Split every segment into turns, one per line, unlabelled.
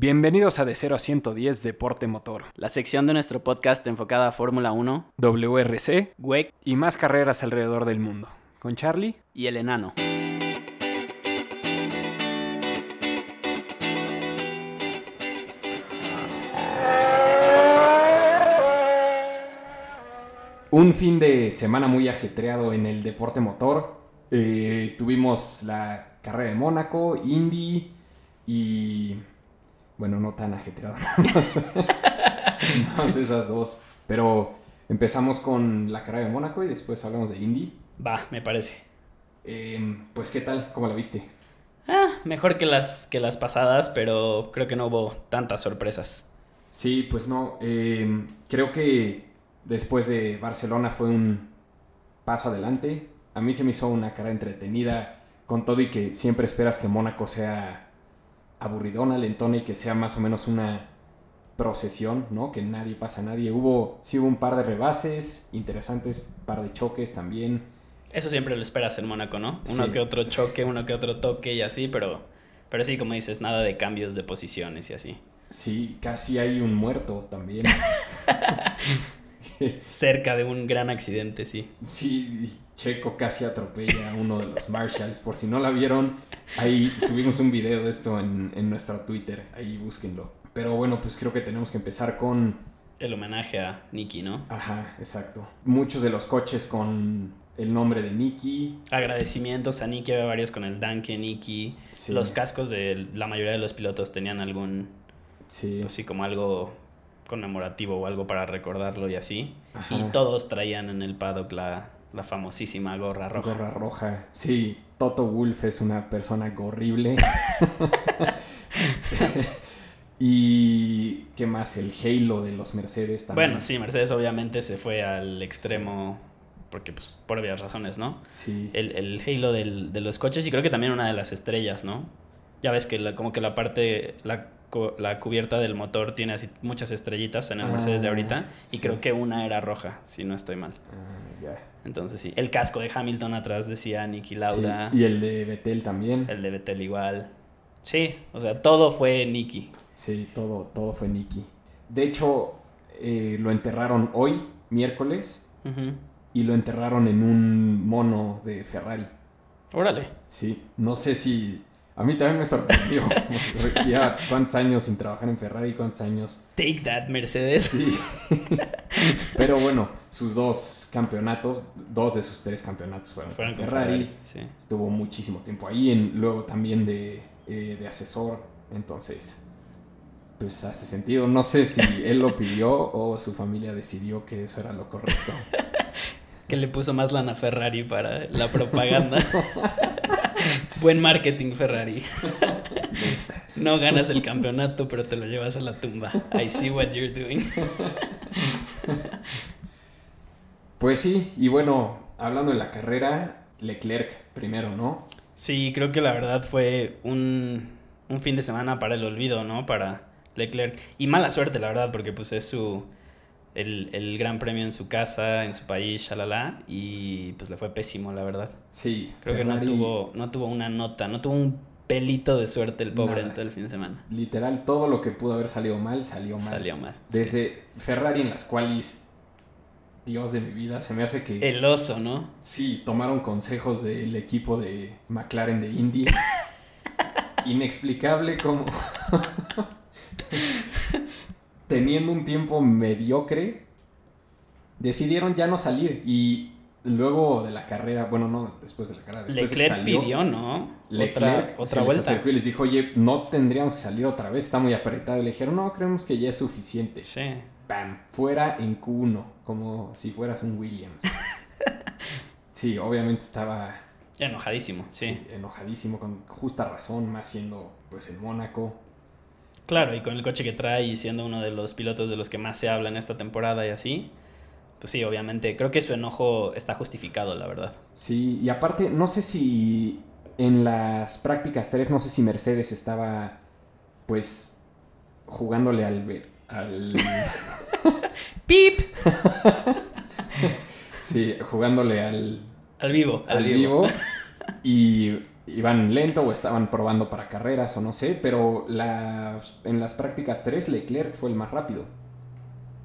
Bienvenidos a De 0 a 110 Deporte Motor,
La sección de nuestro podcast enfocada a Fórmula 1,
WRC
WEC
y más carreras alrededor del mundo. Con Charlie.
y el enano.
Un fin de semana muy ajetreado en el deporte motor. Eh, tuvimos la carrera de Mónaco, Indy y... Bueno, no tan ajetreado. nada más. Más esas dos. Pero empezamos con la carrera de Mónaco y después hablamos de Indy.
Va, me parece.
Eh, pues, ¿qué tal? ¿Cómo la viste?
Ah, mejor que las, que las pasadas, pero creo que no hubo tantas sorpresas.
Sí, pues no. eh, creo que después de Barcelona fue un paso adelante. A mí se me hizo una cara entretenida con todo y que siempre esperas que Mónaco sea aburridona, lentona y que sea más o menos una procesión, ¿no? Que nadie pasa a nadie. Hubo, sí hubo un par de rebases interesantes, par de choques también.
Eso siempre lo esperas en Mónaco, ¿no? Uno
Sí.
que otro choque, uno que otro toque y así, pero, pero sí, como dices, nada de cambios de posiciones y así.
Sí, casi hay un muerto también.
Cerca de un gran accidente, sí.
Sí, Checo casi atropella a uno de los Marshalls. Por si no la vieron, ahí subimos un video de esto en, en nuestro Twitter. Ahí búsquenlo. Pero bueno, pues creo que tenemos que empezar con...
El homenaje a Nicky, ¿no?
Ajá, exacto. Muchos de los coches con el nombre de Nicky.
Agradecimientos a Nicky, había varios con el Danke, Nicky.
Sí,
Los cascos de la mayoría de los pilotos tenían algún,
Sí.
pues sí, como algo conmemorativo o algo para recordarlo y así.
Ajá.
Y todos traían en el paddock la, la famosísima gorra roja.
Gorra roja. Sí, Toto Wolf es una persona horrible. y qué más, el Halo de los Mercedes también.
Bueno, sí, Mercedes obviamente se fue al extremo, porque pues por obvias razones, ¿no?
Sí.
El, el halo del- de los coches y creo que también una de las estrellas, ¿no? Ya ves que la- como que la parte, la, la cubierta del motor tiene así muchas estrellitas en el
Ah,
Mercedes de ahorita y
sí.
creo que una era roja, si no estoy mal.
Ah, ya.
Entonces sí, el casco de Hamilton atrás decía Nicky Lauda,
Sí, Y el de Betel también.
el de Vettel igual. Sí, o sea, todo fue Nicky.
Sí, todo, todo fue Nicky. De hecho, eh, lo enterraron hoy, miércoles, y lo enterraron en un mono de Ferrari.
Órale.
Sí, no sé si... A mí también me sorprendió. ya cuántos años sin trabajar en Ferrari, cuántos años...
Take that, Mercedes.
Sí. Pero bueno, sus dos campeonatos, dos de sus tres campeonatos fueron,
Fueron
con Ferrari.
Ferrari. Sí.
Estuvo muchísimo tiempo ahí, en, luego también de, eh, de asesor. Entonces, pues hace sentido. No sé si él lo pidió o su familia decidió que eso era lo correcto.
Que le puso más lana a Ferrari para la propaganda. Buen marketing, Ferrari. no ganas el campeonato, pero te lo llevas a la tumba. I see what you're doing.
Pues sí, y bueno, hablando de la carrera, Leclerc primero, ¿no?
Sí, creo que la verdad fue un, un fin de semana para el olvido, ¿no? Para Leclerc. Y mala suerte, la verdad, porque pues es su... El, el gran premio en su casa, en su país, shalala, y pues le fue pésimo, la verdad.
Sí,
Creo que no tuvo, no tuvo una nota, no tuvo un pelito de suerte el pobre
Nada.
en todo el fin de semana.
Literal, todo lo que pudo haber salido mal, salió mal.
Salió mal. sí.
Desde Ferrari en las cuales, Dios de mi vida, se me hace que...
El oso, ¿no?
Sí, tomaron consejos del equipo de McLaren de Indy. Inexplicable como... Teniendo un tiempo mediocre, decidieron ya no salir. Y luego de la carrera, bueno, no, después de la carrera, después de que
Leclerc
salió,
pidió, ¿no?
Leclerc
otra
se
otra
les
vuelta.
acercó y les dijo, oye, no tendríamos que salir otra vez, está muy apretado. Y le dijeron, no, creemos que ya es suficiente.
Sí.
Bam, fuera en Q1, como si fueras un Williams. sí, obviamente estaba
Enojadísimo, sí.
sí, enojadísimo, con justa razón, más siendo pues en Mónaco.
Claro, y con el coche que trae y siendo uno de los pilotos de los que más se habla en esta temporada y así. Pues sí, obviamente. Creo que su enojo está justificado, la verdad.
Sí, y aparte, no sé si en las prácticas 3, no sé si Mercedes estaba pues jugándole al... ver- al
¡Pip!
sí, jugándole al,
Al vivo, al,
al
vivo.
vivo. Y iban lento o estaban probando para carreras o no sé, pero las, en las prácticas 3 Leclerc fue el más rápido.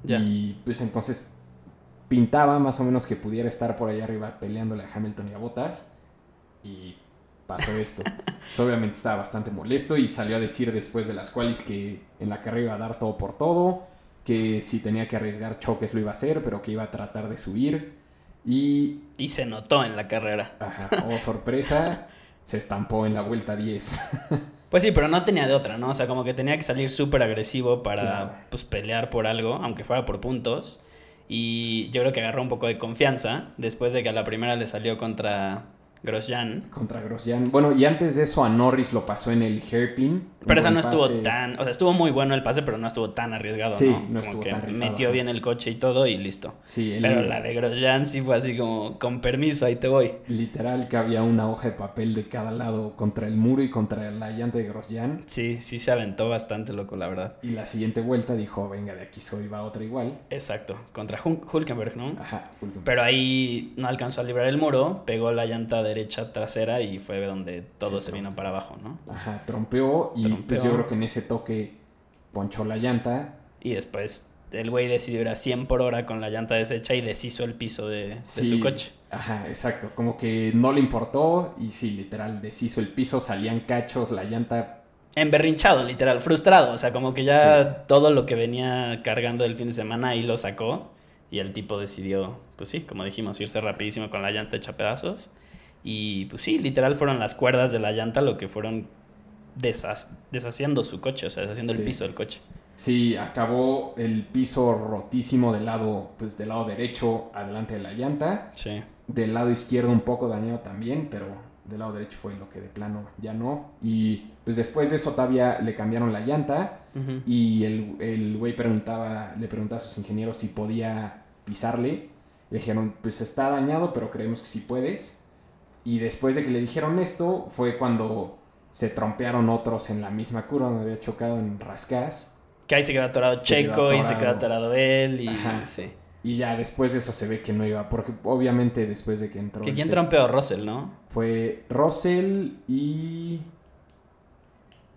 Y pues entonces pintaba más o menos que pudiera estar por ahí arriba peleándole a Hamilton y a Bottas. Y pasó esto. Obviamente estaba bastante molesto y salió a decir después de las cuales que en la carrera iba a dar todo por todo, que si tenía que arriesgar choques lo iba a hacer, pero que iba a tratar de subir. Y,
Y se notó en la carrera.
ajá, oh sorpresa, se estampó en la vuelta 10.
Pues sí, pero no tenía de otra, ¿no? O sea, como que tenía que salir súper agresivo para
Claro.
pues, pelear por algo, aunque fuera por puntos. Y yo creo que agarró un poco de confianza después de que a la primera le salió contra Grosjean.
Contra Grosjean. Bueno, y antes de eso a Norris lo pasó en el hairpin.
Pero esa no estuvo
pase.
tan, o sea, estuvo muy bueno el pase, pero no estuvo tan arriesgado,
Sí,
¿no?
no
Como
estuvo
que
tan rifado,
metió bien el coche y todo y listo.
Sí, el-
Pero la de Grosjean sí fue así como, con permiso, ahí te voy.
literal que había una hoja de papel de cada lado contra el muro y contra la llanta de Grosjean.
Sí, sí se aventó bastante loco, la verdad.
Y la siguiente vuelta dijo, venga, de aquí soy, va otra igual.
Exacto, contra Hul- Hulkenberg, ¿no?
Ajá, Hulkenberg.
Pero ahí no alcanzó a librar el muro, pegó la llanta derecha trasera y fue donde todo
Sí,
se vino para abajo, ¿no?
Ajá, trompeó y
Trompeó.
pues yo creo que en ese toque ponchó la llanta.
Y después el güey decidió ir a 100 por hora con la llanta deshecha y deshizo el piso de, de
Sí,
su coche.
Ajá, exacto. Como que no le importó y sí, literal, deshizo el piso, salían cachos, la llanta...
Emberrinchado, literal, frustrado. O sea, como que ya todo lo que venía cargando el fin de semana ahí lo sacó. Y el tipo decidió, pues sí, como dijimos, irse rapidísimo con la llanta hecha pedazos. Y pues sí, literal fueron las cuerdas de la llanta lo que fueron deshaciendo su coche, o sea, deshaciendo
Sí.
el piso del coche.
Sí, acabó el piso rotísimo del lado, pues del lado derecho adelante de la llanta.
Sí.
Del lado izquierdo un poco dañado también, pero del lado derecho fue lo que de plano ya no. Y pues después de eso todavía le cambiaron la llanta y el, el güey preguntaba, le preguntaba a sus ingenieros si podía pisarle. Le dijeron, pues está dañado, pero creemos que sí puedes. Y después de que le dijeron esto, fue cuando se trompearon otros en la misma curva donde había chocado en Rascas.
Que ahí se quedó atorado Checo y se quedó
atorado.
él y
Ajá.
sí.
Y ya después de eso se ve que no iba, porque obviamente después de que entró...
Que quién trompeó Russell, ¿no?
Fue Russell y...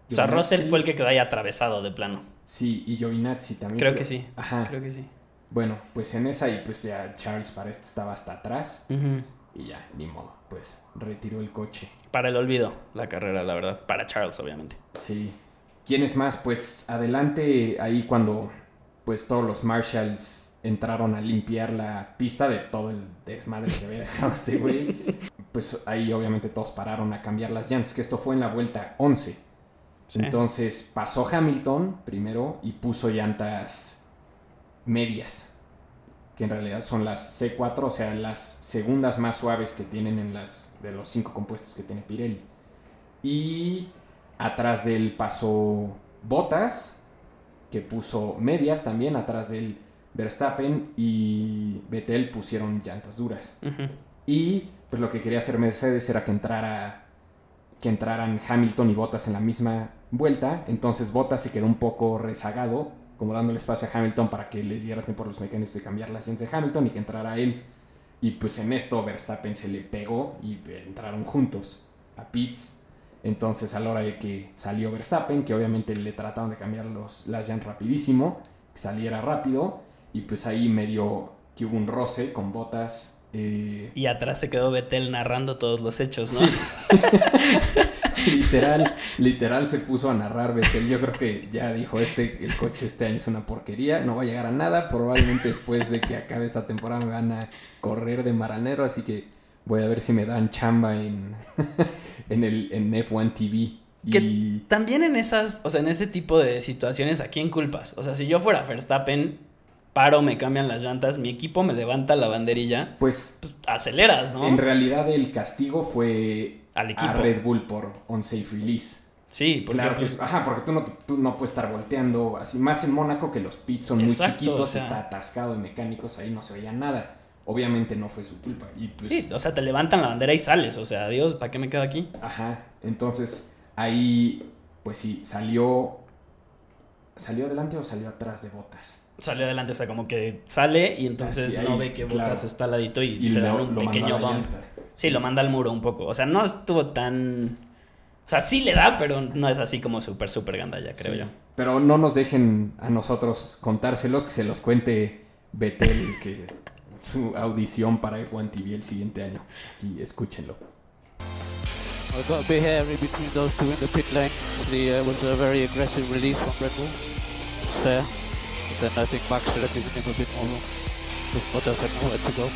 O sea,
Giovinazzi.
Russell fue el que quedó ahí atravesado de plano.
Sí, y Giovinazzi también.
Creo que sí.
Ajá.
Creo que sí.
Bueno, pues en esa y pues ya Charles para esto estaba hasta atrás
Ujú.
y ya, ni modo, pues retiró el coche.
Para el olvido, la carrera, la verdad. Para Charles, obviamente.
Sí. ¿Quién es más? Pues adelante ahí cuando pues todos los Marshalls entraron a limpiar la pista de todo el desmadre que había dejado este güey. Pues ahí obviamente todos pararon a cambiar las llantas, que esto fue en la vuelta 11.
Sí.
Entonces pasó Hamilton primero y puso llantas medias, que en realidad son las C4, o sea, las segundas más suaves que tienen en las de los cinco compuestos que tiene Pirelli. Y atrás de él pasó Bottas, que puso medias también, atrás del Verstappen y Vettel pusieron llantas duras. Y pues lo que quería hacer Mercedes era que entrara que entraran Hamilton y Bottas en la misma vuelta, entonces Bottas se quedó un poco rezagado, como dándole espacio a Hamilton para que les diera tiempo a los mecánicos de cambiar las llantas de Hamilton y que entrara él. Y pues en esto Verstappen se le pegó y entraron juntos a pits. Entonces a la hora de que salió Verstappen, que obviamente le trataron de cambiar los, las llantas rapidísimo, que saliera rápido, y pues ahí medio que hubo un roce con Bottas. eh,
Y atrás se quedó Betel narrando todos los hechos, ¿no?
Sí. literal, literal se puso a narrar Vettel. Yo creo que ya dijo este, el coche este año es una porquería, no va a llegar a nada. Probablemente después de que acabe esta temporada me van a correr de maranero, así que voy a ver si me dan chamba en, en el en F1 TV.
Que
Y
también en esas, o sea, en ese tipo de situaciones, ¿a quién culpas? O sea, si yo fuera Verstappen, paro, me cambian las llantas, mi equipo me levanta la banderilla,
pues
pues aceleras, ¿no?
en realidad el castigo fue
Al
a
equipo.
Red Bull por unsafe release.
Sí, porque
claro,
pues,
pues, ajá, porque tú no, tú no puedes estar volteando así. Más en Mónaco que los pits son muy chiquitos,
o sea.
está atascado de mecánicos, ahí no se veía nada. Obviamente no fue su culpa. Y pues,
sí, o sea, te levantan la bandera y sales, o sea, adiós, ¿para qué me quedo aquí?
ajá. Entonces, ahí, pues sí, salió. ¿Salió adelante o salió atrás de botas?
Salió adelante, o sea, como que sale y entonces
Así,
no
ahí,
ve que
claro.
Botas está al ladito y,
Y
se
lo,
dan un pequeño
a
bump. Sí, lo manda al muro un poco. O sea, no estuvo tan. O sea, sí le da, pero no es así como súper, súper gandalla, creo
Sí.
yo.
Pero no nos dejen a nosotros contárselos, que se los cuente Betel, que su audición para F1 TV el siguiente año. Aquí, escúchenlo.
I got a bit hairy between those two in the pit lane. Actually, uh, was a very aggressive release from Red Bull there. But then I think Max should have given him a bit more room. Because Bottas had nowhere to go.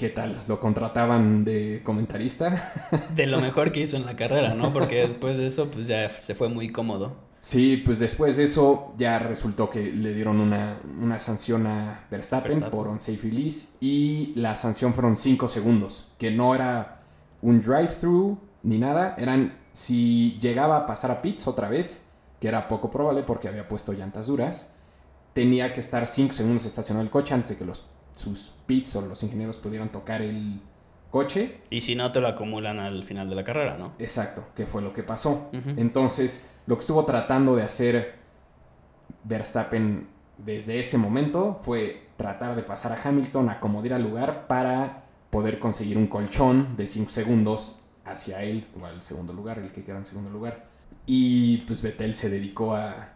¿Qué tal? ¿Lo contrataban de comentarista?
De lo mejor que hizo en la carrera, ¿no? Porque después de eso, pues ya se fue muy cómodo.
Sí, pues después de eso ya resultó que le dieron una, una sanción a Verstappen,
Verstappen.
por unsafe release y la sanción fueron 5 segundos, que no era un drive-thru ni nada, eran si llegaba a pasar a pits otra vez, que era poco probable porque había puesto llantas duras, tenía que estar 5 segundos estacionado el coche antes de que los, sus pits o los ingenieros pudieran tocar el coche
Y si no, te lo acumulan al final de la carrera, ¿no?
Exacto, que fue lo que pasó. Entonces, lo que estuvo tratando de hacer Verstappen desde ese momento fue tratar de pasar a Hamilton, acomodar al lugar para poder conseguir un colchón de 5 segundos hacia él, o al segundo lugar, el que queda en segundo lugar. Y pues Vettel se dedicó a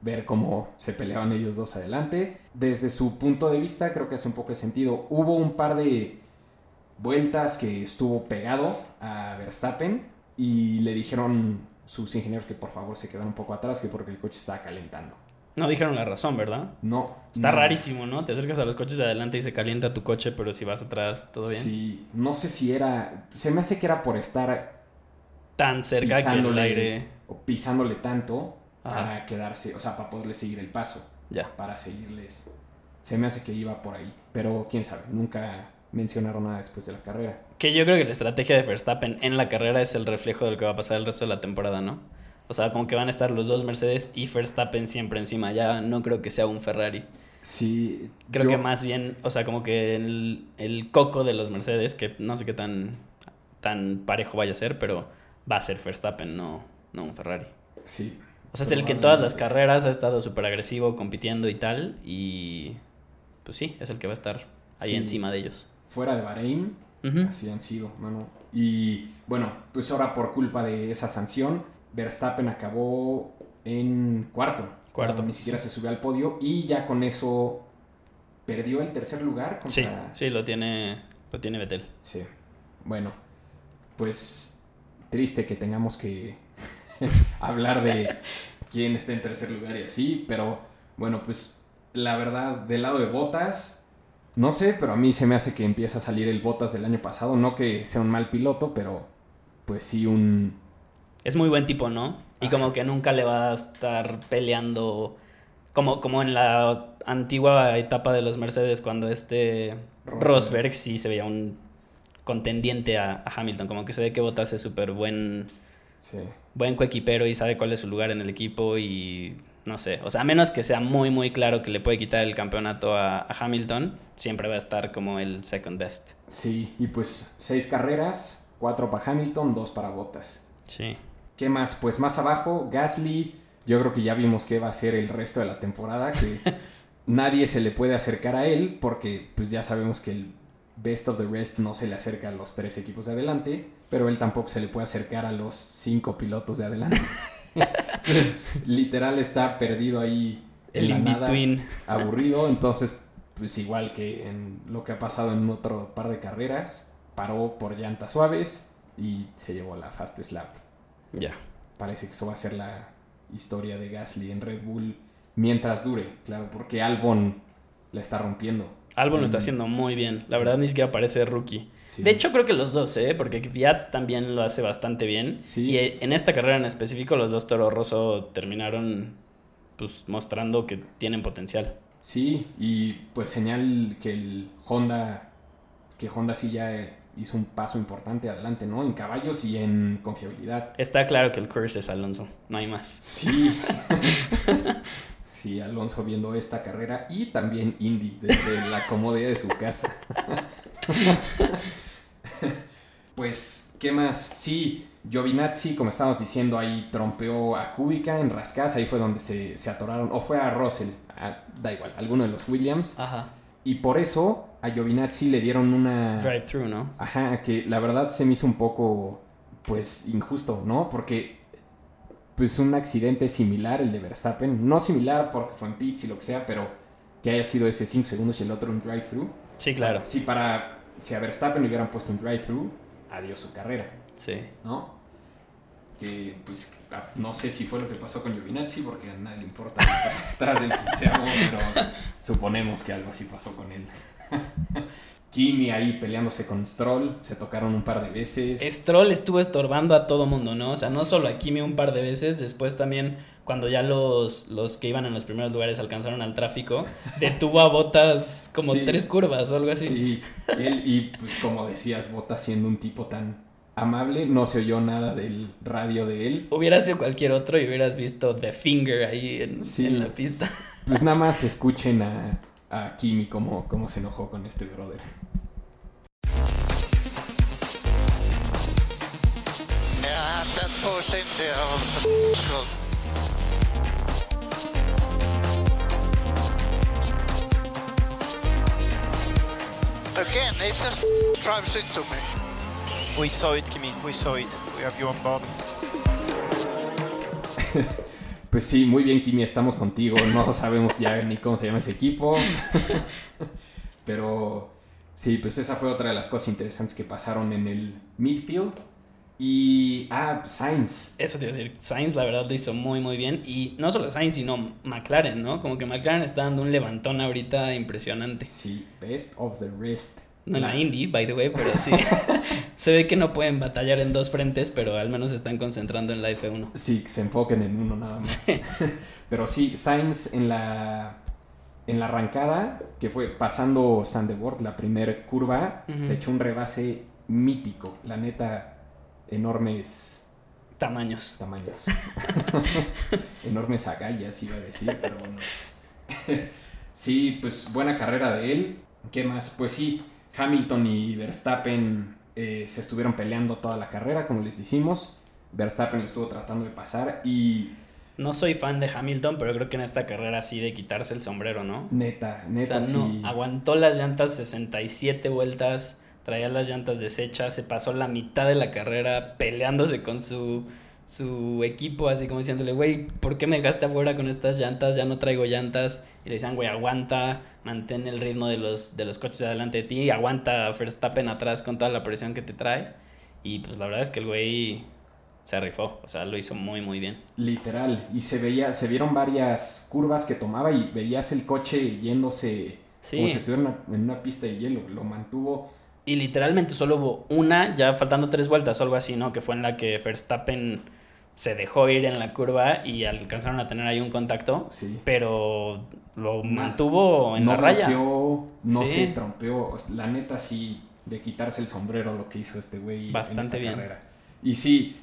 ver cómo se peleaban ellos dos adelante. Desde su punto de vista, creo que hace un poco de sentido. Hubo un par de vueltas que estuvo pegado a Verstappen y le dijeron sus ingenieros que por favor se quedaran un poco atrás, que porque el coche estaba calentando.
No dijeron la razón, ¿verdad?
No.
Está
no.
rarísimo, ¿no? Te acercas a los coches de adelante y se calienta tu coche, pero si vas atrás, todo bien.
Sí, no sé si era. Se me hace que era por estar
Tan cerca que el aire.
o pisándole tanto
Ajá.
para quedarse, o sea, para poderle seguir el paso,
Ya.
para seguirles. Se me hace que iba por ahí, pero quién sabe, nunca mencionaron nada después de la carrera.
Que yo creo que la estrategia de Verstappen en la carrera es el reflejo de lo que va a pasar el resto de la temporada, ¿no? O sea, como que van a estar los dos Mercedes y Verstappen siempre encima. Ya no creo que sea un Ferrari.
Sí,
Creo
yo-
que más bien, o sea, como que el, el coco de los Mercedes, que no sé qué tan, tan parejo vaya a ser, pero va a ser Verstappen, no, no un Ferrari.
Sí.
O sea, es el que en todas las carreras ha estado súper agresivo, compitiendo y tal, y pues sí, es el que va a estar ahí
Sí.
encima de ellos.
Fuera de Bahrein. Así han sido, mano. Y bueno, pues ahora por culpa de esa sanción, Verstappen acabó en cuarto.
Cuarto,
Ni siquiera
sí.
se subió al podio y ya con eso perdió el tercer lugar.
Sí,
contra-
sí, lo tiene, lo tiene Betel.
Sí. Bueno, pues triste que tengamos que hablar de quién está en tercer lugar y así, pero bueno, pues la verdad, del lado de Botas, no sé, pero a mí se me hace que empieza a salir el Botas del año pasado, no que sea un mal piloto, pero pues sí un...
Es muy buen tipo, ¿no? Y
Ajá.
como que nunca le va a estar peleando. Como, como en la antigua etapa de los Mercedes, cuando este
Rosberg.
Rosberg sí se veía un contendiente a, a Hamilton. Como que se ve que Bottas es súper buen,
Sí,
buen coequipero y sabe cuál es su lugar en el equipo. Y no sé, o sea, a menos que sea muy, muy claro que le puede quitar el campeonato a, a Hamilton, siempre va a estar como el second best.
sí, y pues seis carreras, cuatro para Hamilton, dos para Botas.
Sí.
¿Qué más? Pues más abajo, Gasly, yo creo que ya vimos que va a ser el resto de la temporada, que nadie se le puede acercar a él, porque pues ya sabemos que el best of the rest no se le acerca a los tres equipos de adelante, pero él tampoco se le puede acercar a los cinco pilotos de adelante. Entonces, literal está perdido ahí en
El in-between.
aburrido, entonces pues igual que en lo que ha pasado en otro par de carreras, paró por llantas suaves y se llevó la fastest lap
Ya.
parece que eso va a ser la historia de Gasly en Red Bull mientras dure, claro, porque Albon la está rompiendo.
Albon lo está
Mm.
haciendo muy bien. La verdad ni siquiera parece rookie.
Sí.
De hecho, creo que los dos, ¿eh? Porque Fiat también lo hace bastante bien.
Sí.
Y en esta carrera en específico, los dos Toro Rosso terminaron pues mostrando que tienen potencial.
Sí, y pues señal que el Honda, que Honda sí ya hizo un paso importante adelante, ¿no? En caballos y en confiabilidad.
Está claro que el curse es Alonso, no hay más.
Sí. sí, Alonso viendo esta carrera y también Indy desde la comodidad de su casa. pues, ¿qué más? Sí, Giovinazzi, como estábamos diciendo, ahí trompeó a Kubica en Rascas, ahí fue donde se, se atoraron, o fue a Russell, a- da igual, alguno de los Williams.
Ajá.
Y por eso a Giovinazzi le dieron una...
Drive-through, ¿no?
Ajá, que la verdad se me hizo un poco, pues, injusto, ¿no? Porque, pues, un accidente similar, el de Verstappen, no similar porque fue en pits y lo que sea, pero que haya sido ese 5 segundos y el otro un drive-through.
Sí, claro.
Si para, si a Verstappen le hubieran puesto un drive-through, adiós su carrera,
Sí.
¿no? Que, pues, no sé si fue lo que pasó con Giovinazzi, porque a nadie le importa lo que pasa detrás del quinceavo, pero suponemos que algo así pasó con él. Kimi ahí peleándose con Stroll, se tocaron un par de veces.
Stroll estuvo estorbando a todo mundo, ¿no? O sea, no solo a Kimi un par de veces, después también cuando ya los, los que iban en los primeros lugares alcanzaron al tráfico, detuvo a Botas como
Sí.
tres curvas o algo así.
Sí, él, y pues como decías, Bota siendo un tipo tan amable, no se oyó nada del radio de él.
Hubiera sido cualquier otro y hubieras visto The Finger ahí en,
Sí.
en la pista.
Pues nada más escuchen a, a Kimi cómo, cómo se enojó con este brother.
Again, it just drives into me.
We saw it, Kimi. We saw it. We have you on board.
Pues sí, muy bien Kimi, estamos contigo. No sabemos ya ni cómo se llama ese equipo. Pero sí, pues esa fue otra de las cosas interesantes que pasaron en el midfield. Y, ah, Sainz.
Eso te iba a decir, Sainz la verdad lo hizo muy muy bien y no solo Sainz sino McLaren, ¿no? Como que McLaren está dando un levantón ahorita impresionante.
Sí, best of the rest.
No en la Indy, by the way, pero sí. Se ve que no pueden batallar en dos frentes, pero al menos se están concentrando en la F1.
Sí, que se enfoquen en uno nada más. Pero sí, Sainz en la, en la arrancada, que fue pasando Sandeboard, la primera curva, se echó un rebase mítico. La neta, enormes
Tamaños.
tamaños. enormes agallas, iba a decir, pero bueno. sí, pues buena carrera de él. ¿Qué más? Pues sí, Hamilton y Verstappen eh, se estuvieron peleando toda la carrera, como les decimos. Verstappen lo estuvo tratando de pasar y
No soy fan de Hamilton, pero creo que en esta carrera sí de quitarse el sombrero, ¿no?
neta,
O
neta,
sea, no,
sí.
aguantó las llantas 67 vueltas, traía las llantas deshechas, se pasó la mitad de la carrera peleándose con su, su equipo, así como diciéndole, güey, ¿por qué me dejaste afuera con estas llantas? Ya no traigo llantas. Y le decían, güey, aguanta, mantén el ritmo de los, de los coches de delante de ti, aguanta Verstappen atrás con toda la presión que te trae. Y pues la verdad es que el güey se rifó, o sea, lo hizo muy, muy bien.
Literal. Y se veía, se vieron varias curvas que tomaba y veías el coche yéndose
Sí.
como si estuviera en una, en una pista de hielo. Lo mantuvo.
Y literalmente solo hubo una, ya faltando tres vueltas o algo así, ¿no? Que fue en la que Verstappen se dejó ir en la curva y alcanzaron a tener ahí un contacto,
Sí.
pero lo mantuvo en
no
la raya.
no
Sí.
se trompeó. La neta, sí, de quitarse el sombrero lo que hizo este güey en
Bastante
esta
bien.
carrera. Y sí,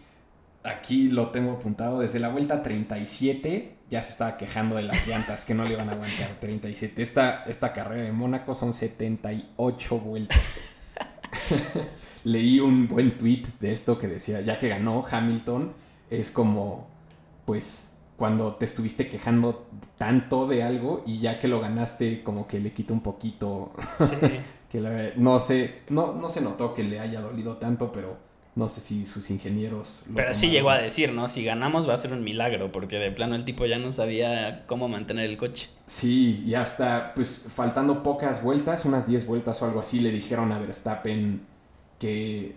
aquí lo tengo apuntado. Desde la vuelta 37 ya se estaba quejando de las llantas que no le iban a aguantar. 37. Esta, esta carrera de Mónaco son 78 vueltas. Leí un buen tweet de esto que decía, ya que ganó Hamilton, es como, pues, cuando te estuviste quejando tanto de algo y ya que lo ganaste, como que le quita un poquito,
Sí.
que la- no sé, no, no se notó que le haya dolido tanto, pero no sé si sus ingenieros... lo
Pero sí llegó a decir, ¿no? Si ganamos va a ser un milagro, porque de plano el tipo ya no sabía cómo mantener el coche.
Sí, y hasta, pues, faltando pocas vueltas, unas 10 vueltas o algo así, le dijeron a Verstappen que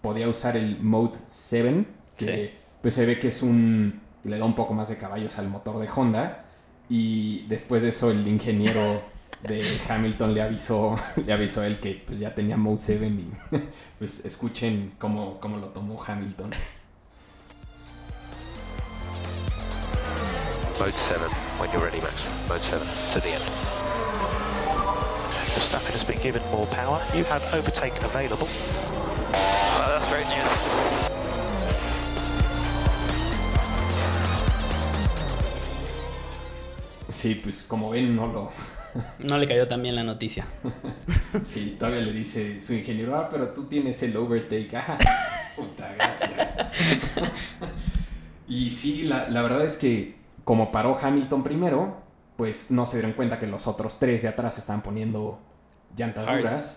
podía usar el Mode 7, que
Sí.
Pues se ve que es un... le da un poco más de caballos al motor de Honda, y después de eso el ingeniero de Hamilton le avisó, le avisó a él que pues ya tenía Mode 7 y pues escuchen cómo, cómo lo tomó Hamilton.
Mode 7, when you're ready, Max. Mode 7, to the end.
Verstappen has been given more power. You have overtake available.
Oh, that's great news.
Sí, pues como ven no lo...
No le cayó tan bien la noticia.
Sí, todavía le dice su ingeniero, ah, pero tú tienes el overtake. Ajá. Puta, gracias. y sí, la, la verdad es que como paró Hamilton primero, pues no se dieron cuenta que los otros tres de atrás estaban poniendo llantas duras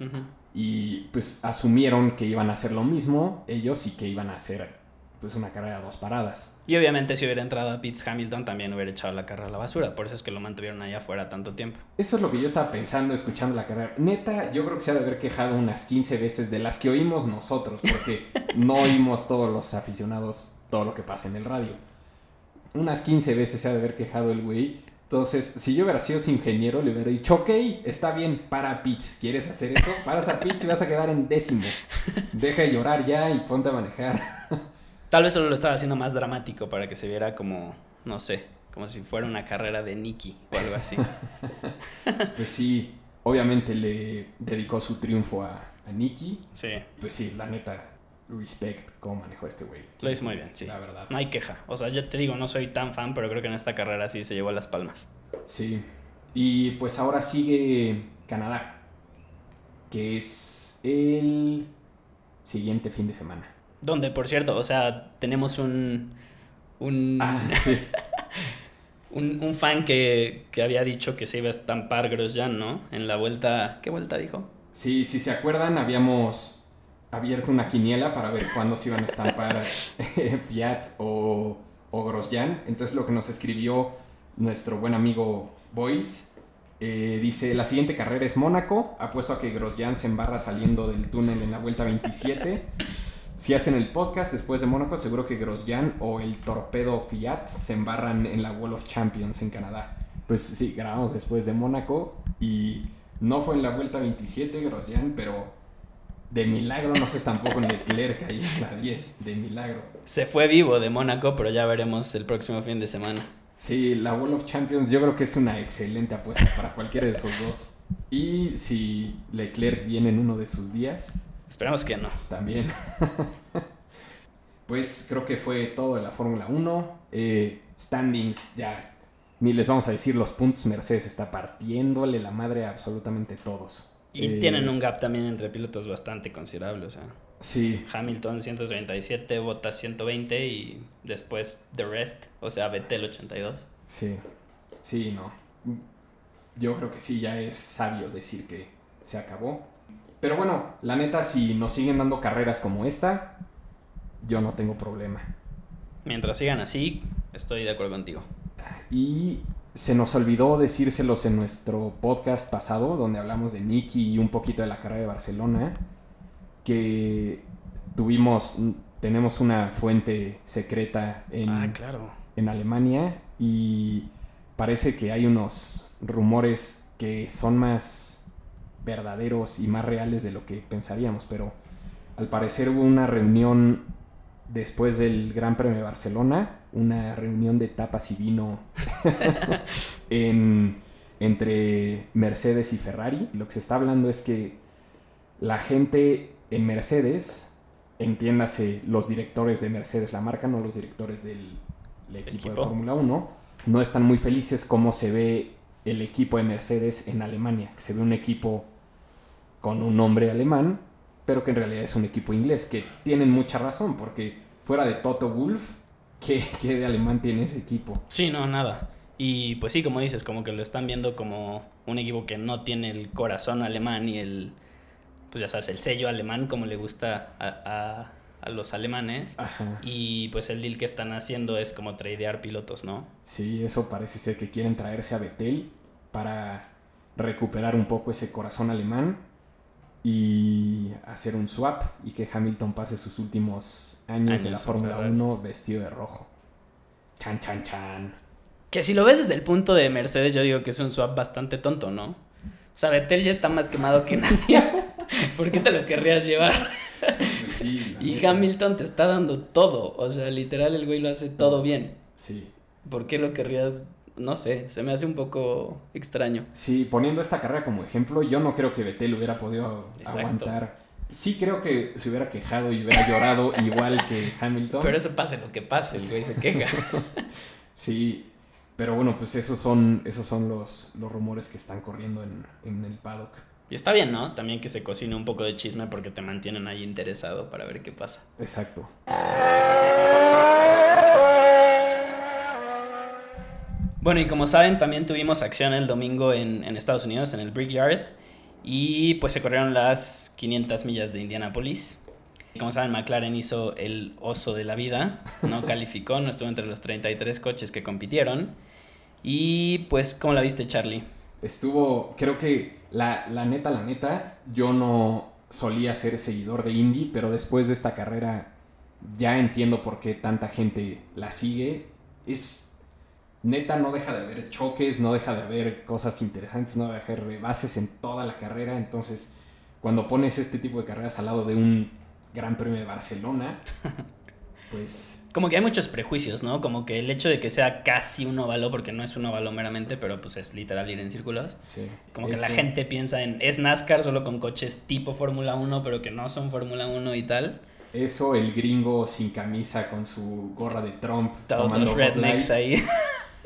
y pues asumieron que iban a hacer lo mismo ellos y que iban a hacer pues una carrera a dos paradas.
Y obviamente si hubiera entrado a Pitts Hamilton también hubiera echado la carrera a la basura. Por eso es que lo mantuvieron ahí afuera tanto tiempo.
Eso es lo que yo estaba pensando escuchando la carrera. Neta, yo creo que se ha de haber quejado unas 15 veces de las que oímos nosotros, porque no oímos todos los aficionados todo lo que pasa en el radio. Unas 15 veces se ha de haber quejado el güey. Entonces, si yo hubiera sido ingeniero, le hubiera dicho, ok, está bien, para Pitts. ¿Quieres hacer eso? Paras a Pitts y vas a quedar en décimo. Deja de llorar ya y ponte a manejar.
Tal vez solo lo estaba haciendo más dramático para que se viera como, no sé, como si fuera una carrera de Nicky o algo así.
Pues sí, obviamente le dedicó su triunfo a, a Nicky.
Sí,
Pues sí, la neta, respect cómo manejó este güey.
lo hizo muy bien, sí.
La verdad.
No hay queja. O sea, yo te digo, no soy tan fan, pero creo que en esta carrera sí se llevó las palmas.
Sí. Y pues ahora sigue Canadá, que es el siguiente fin de semana.
Donde, por cierto, o sea, tenemos un. Un,
Ah, sí.
un, un fan que, que había dicho que se iba a estampar Grosjean, ¿no? En la vuelta. ¿Qué vuelta dijo?
Sí, si se acuerdan, habíamos abierto una quiniela para ver cuándo se iban a estampar eh, Fiat o, o Grosjean. Entonces lo que nos escribió nuestro buen amigo Boyles eh, dice, la siguiente carrera es Mónaco, apuesto a que Grosjean se embarra saliendo del túnel en la vuelta 27. Si hacen el podcast después de Mónaco, seguro que Grosjean o el torpedo Fiat se embarran en la Wall of Champions en Canadá. Pues sí, grabamos después de Mónaco y no fue en la vuelta 27 Grosjean, pero de milagro no se estampó con Leclerc ahí en la 10, de milagro.
Se fue vivo de Mónaco, pero ya veremos el próximo fin de semana.
Sí, la Wall of Champions yo creo que es una excelente apuesta para cualquiera de esos dos. Y si Leclerc viene en uno de sus días,
Esperamos que no.
también. pues creo que fue todo de la Fórmula 1. Eh, standings, ya ni les vamos a decir los puntos. Mercedes está partiéndole la madre a absolutamente todos.
Y
Eh,
tienen un gap también entre pilotos bastante considerable, o sea.
Sí,
Hamilton 137, Bottas 120 y después The Rest, o sea, Vettel 82.
sí, sí, no. Yo creo que sí, ya es sabio decir que se acabó. Pero bueno, la neta, si nos siguen dando carreras como esta, yo no tengo problema.
Mientras sigan así, estoy de acuerdo contigo.
Y se nos olvidó decírselos en nuestro podcast pasado, donde hablamos de Nicky y un poquito de la carrera de Barcelona, que tuvimos, tenemos una fuente secreta en,
Ah, claro.
en Alemania y parece que hay unos rumores que son más verdaderos y más reales de lo que pensaríamos, pero al parecer hubo una reunión después del Gran Premio de Barcelona, una reunión de tapas y vino en- entre Mercedes y Ferrari. Lo que se está hablando es que la gente en Mercedes, entiéndase los directores de Mercedes, la marca, no los directores del el equipo, de. Fórmula 1, no están muy felices como se ve el equipo de Mercedes en Alemania, que se ve un equipo con un nombre alemán, pero que en realidad es un equipo inglés, que tienen mucha razón, porque fuera de Toto Wolf, ¿qué, qué de alemán tiene ese equipo?
Sí, no, nada. Y pues sí, como dices, como que lo están viendo como un equipo que no tiene el corazón alemán y el, pues ya sabes, el sello alemán como le gusta a, a- a los alemanes.
Ajá.
Y pues el deal que están haciendo es como tradear pilotos, ¿no?
Sí, eso parece ser que quieren traerse a Vettel para recuperar un poco ese corazón alemán y hacer un swap y que Hamilton pase sus últimos años, de la
en
Fórmula
Ferrari.
1 vestido de rojo. Chan, chan, chan.
Que si lo ves desde el punto de Mercedes, yo digo que es un swap bastante tonto, ¿no? O sea, Vettel ya está más quemado que nadie. ¿Por qué te lo querrías llevar?
Pues sí,
Y
neta.
Hamilton te está dando todo. O sea, literal el güey lo hace todo bien.
Sí.
¿Por qué lo querrías? No sé, se me hace un poco extraño.
Sí, poniendo esta carrera como ejemplo, yo no creo que Vettel hubiera podido
Exacto.
aguantar. Sí creo que se hubiera quejado y hubiera llorado igual que Hamilton.
Pero eso pase lo que pase, el güey se queja.
Sí, pero bueno, pues esos son, esos son los, los rumores que están corriendo en, en el paddock.
Y está bien, ¿no? También que se cocine un poco de chisme porque te mantienen ahí interesado para ver qué pasa.
Exacto.
Bueno, y como saben, también tuvimos acción el domingo en, en Estados Unidos, en el Brickyard. Y pues se corrieron las 500 millas de Indianápolis. Como saben, McLaren hizo el oso de la vida, no calificó, no estuvo entre los 33 coches que compitieron. Y pues, ¿cómo la viste, Charlie?
Estuvo, creo que la, la neta, la neta, yo no solía ser seguidor de Indy, pero después de esta carrera ya entiendo por qué tanta gente la sigue. Es neta, no deja de haber choques, no deja de haber cosas interesantes, no deja de haber rebases en toda la carrera. Entonces, cuando pones este tipo de carreras al lado de un Gran Premio de Barcelona, pues
Como que hay muchos prejuicios, ¿no? Como que el hecho de que sea casi un óvalo, porque no es un óvalo meramente, pero pues es literal ir en círculos.
sí.
Como que la gente piensa en, es NASCAR solo con coches tipo Fórmula 1, pero que no son Fórmula 1 y tal.
Eso, el gringo sin camisa con su gorra de Trump,
Todos
tomando
los rednecks ahí.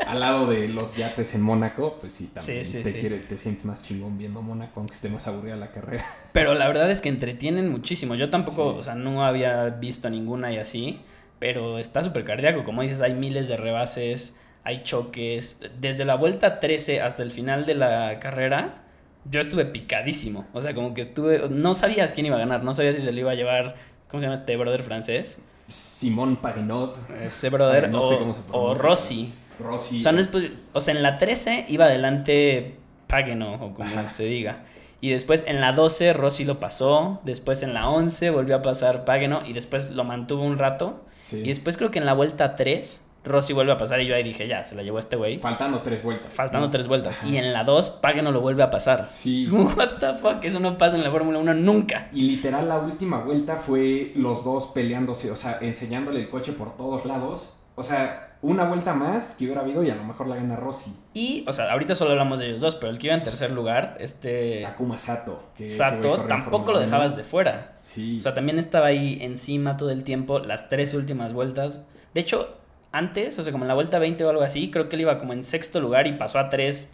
al lado de los yates en Mónaco, pues sí, también
Sí, sí,
te,
sí.
quiere- te sientes más chingón viendo Mónaco, aunque esté más aburrida la carrera.
Pero la verdad es que entretienen muchísimo. Yo tampoco, o sea, no había visto ninguna y así, pero está súper cardíaco. Como dices, hay miles de rebases, hay choques. Desde la vuelta 13 hasta el final de la carrera, yo estuve picadísimo. O sea, como que estuve, no sabías quién iba a ganar, no sabías si se lo iba a llevar, ¿cómo se llama este brother francés?
Simón Paginot,
Ese brother,
Ay, no
o,
sé cómo se
o. Rossi.
Rossi.
O sea, no es o sea, en la 13 iba adelante Pagano, o como
Ajá.
se diga. Y después en la 12 Rossi lo pasó. Después en la 11 volvió a pasar Pagano. Y después lo mantuvo un rato.
sí.
Y después creo que en la vuelta 3 Rossi vuelve a pasar. Y yo ahí dije, ya, se la llevó este güey.
Faltando tres vueltas.
Faltando
¿no?
tres vueltas.
Ajá.
Y en la 2 Pagano lo vuelve a pasar.
Sí.
What the fuck, eso no pasa en la Fórmula 1 nunca.
Y literal la última vuelta fue los dos peleándose, o sea, enseñándole el coche por todos lados. O sea, una vuelta más que hubiera habido y a lo mejor la gana Rossi.
Y, o sea, ahorita solo hablamos de ellos dos, pero el que iba en tercer lugar, este
Takuma Sato. Que
Sato, tampoco lo dejabas de fuera.
Sí.
O sea, también estaba ahí encima todo el tiempo, las tres últimas vueltas. De hecho, antes, o sea, como en la vuelta 20 o algo así, creo que él iba como en sexto lugar y pasó a tres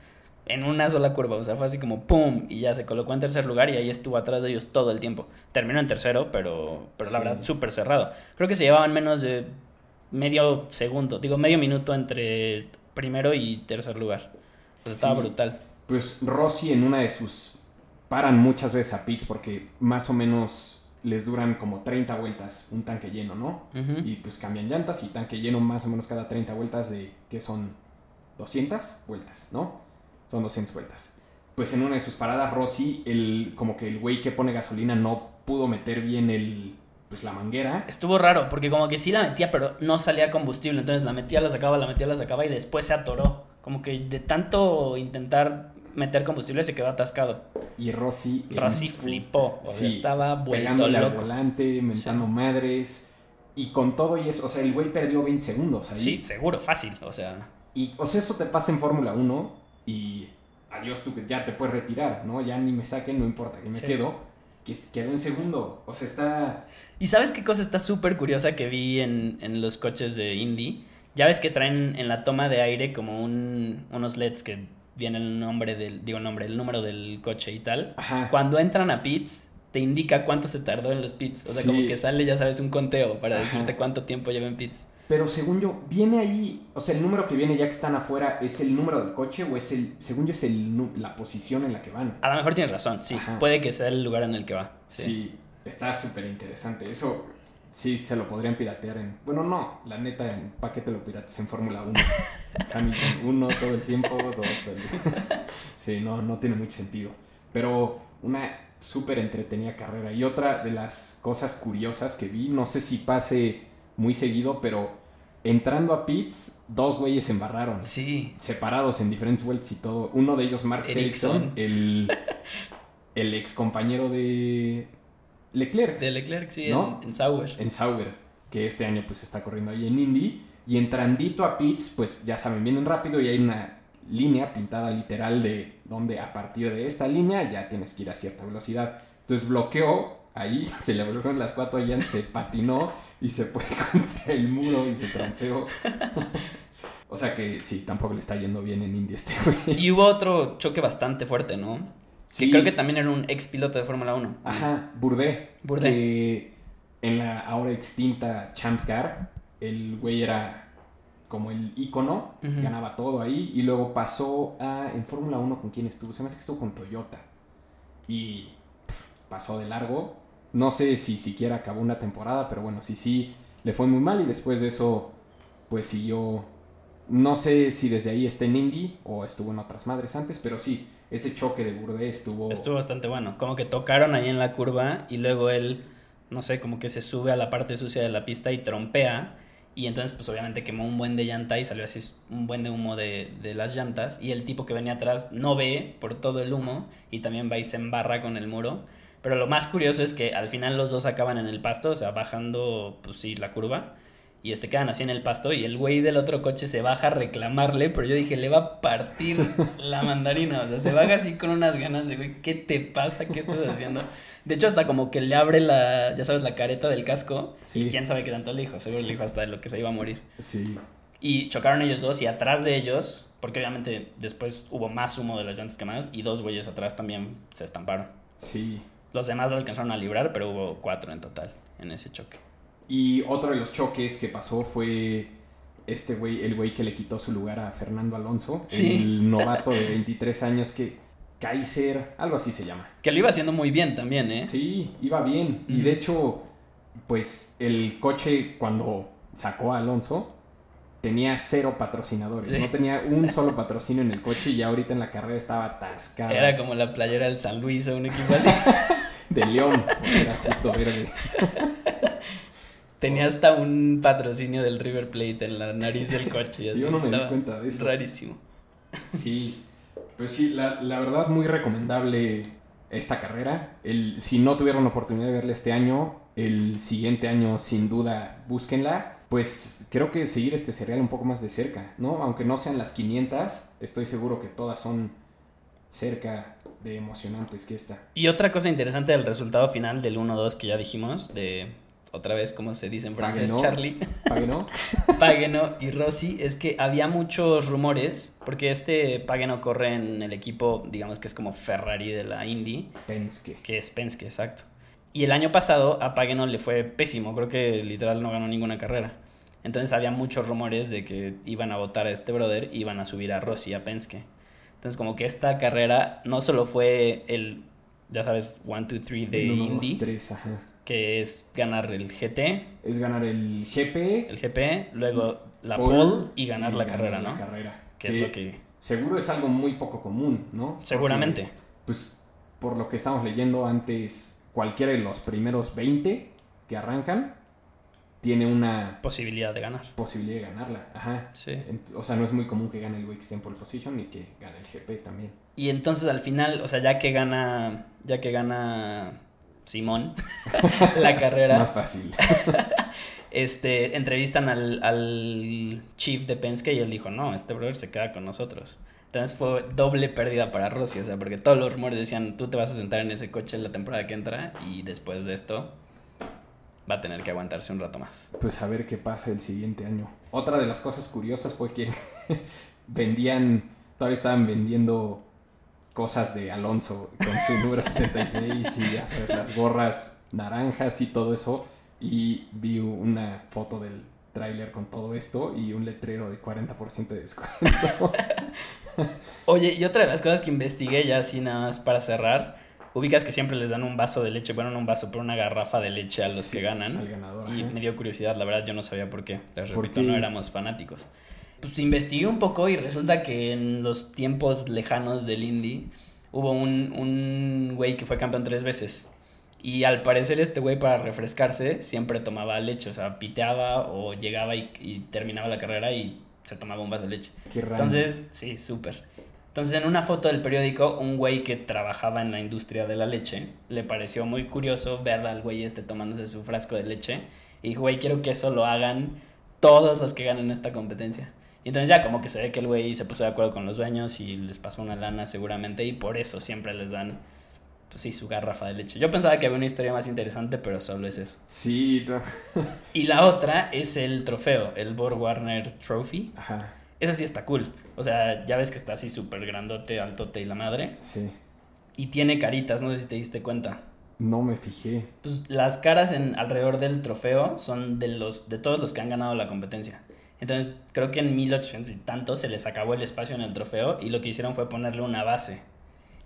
en una sola curva. O sea, fue así como ¡pum! Y ya se colocó en tercer lugar y ahí estuvo atrás de ellos todo el tiempo. Terminó en tercero, pero, pero la verdad, súper cerrado. Creo que se llevaban menos de medio segundo, digo, medio minuto entre primero y tercer lugar. Sea, estaba
Sí.
brutal.
Pues Rossi en una de sus... Paran muchas veces a pits porque más o menos les duran como 30 vueltas un tanque lleno, ¿no? Y pues cambian llantas y tanque lleno más o menos cada 30 vueltas de que son 200 vueltas, ¿no? Son 200 vueltas. Pues en una de sus paradas Rossi, el, como que el güey que pone gasolina no pudo meter bien el, pues la manguera.
Estuvo raro, porque como que sí la metía, pero no salía combustible. Entonces la metía, la sacaba, la metía, la sacaba y después se atoró. Como que de tanto intentar meter combustible se quedó atascado.
Y Rossi... en-
Rossi flipó, o sea,
Sí,
estaba vuelto
pegándole al
loco.
volante, mentando madres. Y con todo y eso, o sea, el güey perdió 20 segundos ahí.
Sí, seguro, fácil, o sea.
Y, o sea, eso te pasa en Fórmula 1 y adiós, tú que ya te puedes retirar, ¿no? Ya ni me saquen, no importa, que me
Sí.
quedo. Que quedó en segundo. O sea, está...
¿Y sabes qué cosa está súper curiosa que vi en, en los coches de Indy? Ya ves que traen en la toma de aire como un, unos LEDs que viene el nombre del, digo el nombre, el número del coche y tal.
Ajá.
Cuando entran a pits, te indica cuánto se tardó en los pits. O sea,
Sí.
como que sale, ya sabes, un conteo para
Ajá.
decirte cuánto tiempo lleva en pits.
Pero según yo, viene ahí, o sea, el número que viene ya que están afuera, ¿es el número del coche o es el, según yo, es el, la posición en la que van?
A lo mejor tienes razón, sí.
Ajá.
Puede que sea el lugar en el que va.
Sí, está súper interesante. Eso sí se lo podrían piratear en... Bueno, no, la neta, ¿en ¿para qué te lo pirates en Fórmula 1? Hamilton 1 todo el tiempo, 2 todo el tiempo. Sí, no, no tiene mucho sentido. Pero una súper entretenida carrera. Y otra de las cosas curiosas que vi, no sé si pase muy seguido, pero entrando a pits, dos güeyes se embarraron.
Sí.
Separados en diferentes vueltas y todo. Uno de ellos, Mark
Ericsson.
El, el ex compañero de Leclerc
De Leclerc, sí,
¿No?
en, en Sauber.
en Sauber, que este año pues está corriendo ahí en Indy. Y entrandito a pits, pues ya saben, vienen rápido y hay una línea pintada literal de donde a partir de esta línea ya tienes que ir a cierta velocidad. Entonces bloqueó ahí, se le bloquearon las cuatro llantas, se patinó y se fue contra el muro y se trompeó. o sea que sí, tampoco le está yendo bien en Indy este güey.
Y hubo otro choque bastante fuerte, ¿no?
Sí.
Que creo que también era un ex piloto de Fórmula 1.
Ajá, Burdé.
Bourdais.
Que en la ahora extinta Champ Car, el güey era como el ícono, ganaba todo ahí. Y luego pasó a, en Fórmula 1, ¿con quién estuvo? Se me hace que estuvo con Toyota. y pff, pasó de largo. No sé si siquiera acabó una temporada, pero bueno, sí, sí, le fue muy mal y después de eso, pues siguió. No sé si desde ahí está en Indy o estuvo en otras madres antes, pero sí, ese choque de Burde estuvo.
Estuvo bastante bueno. Como que tocaron ahí en la curva y luego él, no sé, como que se sube a la parte sucia de la pista y trompea. Y entonces, pues obviamente quemó un buen de llanta y salió así un buen de humo de, de las llantas. Y el tipo que venía atrás no ve por todo el humo y también va y se embarra con el muro. Pero lo más curioso es que al final los dos acaban en el pasto, o sea, bajando, pues sí, la curva. Y este quedan así en el pasto y el güey del otro coche se baja a reclamarle, pero yo dije, le va a partir la mandarina. O sea, se baja así con unas ganas de, güey, ¿qué te pasa? ¿Qué estás haciendo? De hecho, hasta como que le abre la, ya sabes, la careta del casco.
Sí.
Y quién sabe qué tanto le dijo. Seguro le dijo hasta de lo que se iba a morir.
Sí.
Y chocaron ellos dos y atrás de ellos, porque obviamente después hubo más humo de las llantas quemadas y dos güeyes atrás también se estamparon.
Sí.
Los demás lo alcanzaron a librar, pero hubo cuatro en total en ese choque.
Y otro de los choques que pasó fue este güey, el güey que le quitó su lugar a Fernando Alonso,
Sí.
el novato de 23 años que Kaiser, algo así se llama.
Que lo iba haciendo muy bien también, ¿eh?
Sí, iba bien. Y de hecho, pues el coche cuando sacó a Alonso tenía cero patrocinadores. No tenía un solo patrocinio en el coche y ya ahorita en la carrera estaba atascada.
Era como la playera del San Luis o un equipo así.
De León, porque era justo verde.
Tenía hasta un patrocinio del River Plate en la nariz del coche. y así.
Yo no me di cuenta de eso.
Rarísimo.
Sí, pues sí, la, la verdad muy recomendable esta carrera. El, si no tuvieron la oportunidad de verla este año, el siguiente año sin duda búsquenla. Pues creo que seguir este serial un poco más de cerca, ¿no? Aunque no sean las 500, estoy seguro que todas son cerca de emocionantes que esta.
Y otra cosa interesante del resultado final del 1-2 que ya dijimos, de otra vez, como se dice en francés. Charlie,
¿Paguenot?
Pagano y Rossi, es que había muchos rumores, porque este Pagano corre en el equipo, digamos que es como Ferrari de la Indy,
Penske.
que es Penske, exacto. Y el año pasado a Pagano le fue pésimo, creo que literal no ganó ninguna carrera. Entonces había muchos rumores de que iban a votar a este brother y iban a subir a Rossi a Penske. Entonces como que esta carrera no solo fue el, ya sabes, 1, 2, 3 de
dos,
Indy,
tres, ajá.
que es ganar el GT,
Es ganar el GP,
el GP, luego la
pole
y ganar
y
la carrera,
la
¿no?
carrera.
Que es lo que...
Seguro es algo muy poco común, ¿no?
Seguramente.
Porque, pues por lo que estamos leyendo antes, cualquiera de los primeros 20 que arrancan tiene una
Posibilidad de ganar.
posibilidad de ganarla. Ajá.
Sí.
O sea, no es muy común que gane el Wix Temple Position ni que gane el GP también.
Y entonces al final, o sea, ya que gana, ya que gana Simón la carrera,
Más fácil.
este, entrevistan al, al chief de Penske y él dijo, no, este brother se queda con nosotros. Entonces fue doble pérdida para Rossi, o sea, porque todos los rumores decían, tú te vas a sentar en ese coche la temporada que entra y después de esto va a tener que aguantarse un rato más.
Pues a ver qué pasa el siguiente año. Otra de las cosas curiosas fue que vendían, todavía estaban vendiendo cosas de Alonso con su número 66 y ya sabes, las gorras naranjas y todo eso. Y vi una foto del tráiler con todo esto y un letrero de 40% de descuento.
Oye, y otra de las cosas que investigué ya así nada más para cerrar, ubicas que siempre les dan un vaso de leche, bueno, no un vaso, pero una garrafa de leche a los
Sí,
que ganan.
al ganador,
Y
ajá.
me dio curiosidad, la verdad yo no sabía por qué. Les
¿Por
repito,
qué?
no éramos fanáticos. Pues investigué un poco y resulta que en los tiempos lejanos del Indy hubo un, un güey que fue campeón tres veces. Y al parecer este güey para refrescarse siempre tomaba leche, o sea, piteaba o llegaba y, y terminaba la carrera y se tomaba un vaso de leche.
Qué raro.
Entonces, sí, súper. Entonces, en una foto del periódico, un güey que trabajaba en la industria de la leche le pareció muy curioso ver al güey este tomándose su frasco de leche. Y dijo, güey, quiero que eso lo hagan todos los que ganen esta competencia. Y entonces ya como que se ve que el güey se puso de acuerdo con los dueños y les pasó una lana seguramente y por eso siempre les dan, pues sí, su garrafa de leche. Yo pensaba que había una historia más interesante, pero solo es eso.
Sí, no.
Y la otra es el trofeo, el Borg Warner Trophy.
Ajá,
Eso sí está cool. O sea, ya ves que está así súper grandote, altote y la madre.
sí.
Y tiene caritas, no sé si te diste cuenta.
No me fijé.
Pues las caras en alrededor del trofeo son de los de todos los que han ganado la competencia. Entonces, creo que en 1800 y tanto se les acabó el espacio en el trofeo y lo que hicieron fue ponerle una base.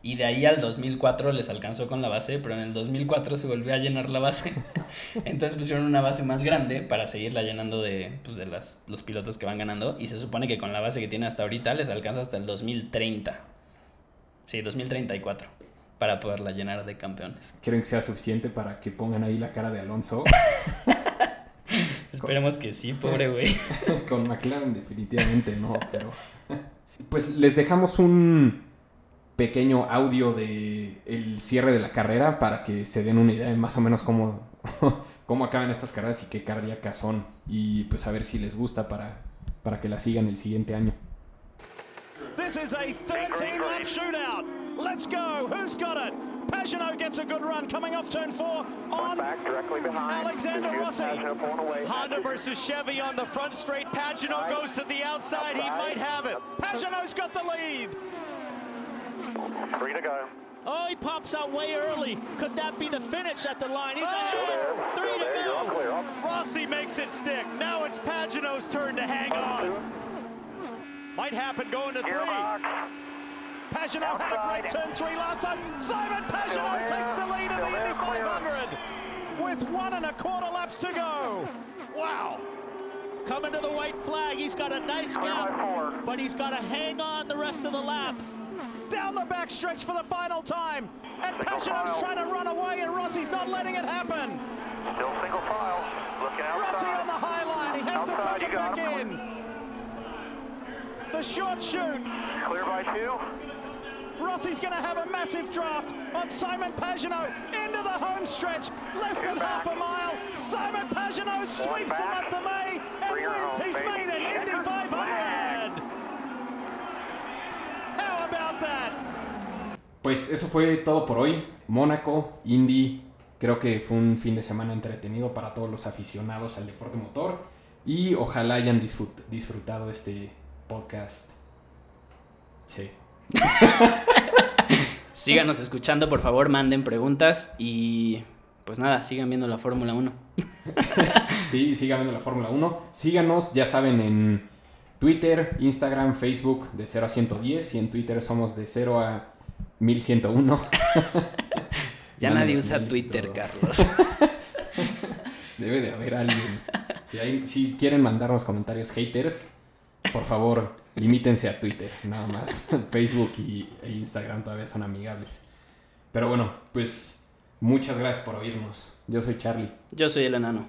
Y de ahí al 2004 les alcanzó con la base, pero en el 2004 se volvió a llenar la base. Entonces pusieron una base más grande para seguirla llenando de, pues, de las, los pilotos que van ganando. Y se supone que con la base que tiene hasta ahorita les alcanza hasta el 2030. Sí, 2034. Para poderla llenar de campeones.
¿Creen que sea suficiente para que pongan ahí la cara de Alonso?
Esperemos que sí, pobre güey.
Con McLaren definitivamente no, pero... Pues les dejamos un pequeño audio de el cierre de la carrera para que se den una idea de más o menos cómo, cómo acaban estas carreras y qué cardíacas son. Y pues a ver si les gusta para, para que la sigan el siguiente año.
This is a 13 lap shootout. Let's go. Who's got it? Pagenaud gets a good run coming off turn four on Alexander Rossi.
Honda versus Chevy on the front straight. Pagenaud goes to the outside. He might have it.
Pagenaud's got the lead.
Three to go.
Oh, he pops out way early. Could that be the finish at the line? He's ahead. Three to go. Rossi makes it stick. Now it's Pagano's turn to hang on. Might happen going to three.
Pagenaud had a great turn three last time. Simon Pagano takes the lead in the Indy 500 with one and a quarter laps to go.
Wow. Coming to the white flag. He's got a nice gap, but he's got to hang on the rest of the lap.
Down the backstretch for the final time. And Pagenaud's trying to run away, and Rossi's not letting it happen.
Still single file. Looking
Rossi on the high line. He has to
Outside,
tuck
you
it back
him.
in. The short shoot.
Clear by two.
Rossi's going to have a massive draft on Simon Pagenaud into the home stretch, less than half a mile. Simon Pagenaud sweeps him at the May and wins his
baby.
maiden Indy 500.
Pues eso fue todo por hoy. Mónaco, Indy, creo que fue un fin de semana entretenido para todos los aficionados al deporte motor y ojalá hayan disfrut- disfrutado este podcast. Sí.
Síganos escuchando, por favor, manden preguntas y pues nada, sigan viendo la Fórmula 1.
Sí, sigan viendo la Fórmula 1. Síganos, ya saben, en Twitter, Instagram, Facebook de 0 a 110 y en Twitter somos de 0 a 1101.
Ya nadie usa Twitter. Carlos.
Debe de haber alguien. Si, hay- si quieren mandarnos comentarios haters, por favor, limítense a Twitter, nada más. Facebook y, e Instagram todavía son amigables. Pero bueno, pues muchas gracias por oírnos. Yo soy Charlie.
Yo soy el enano.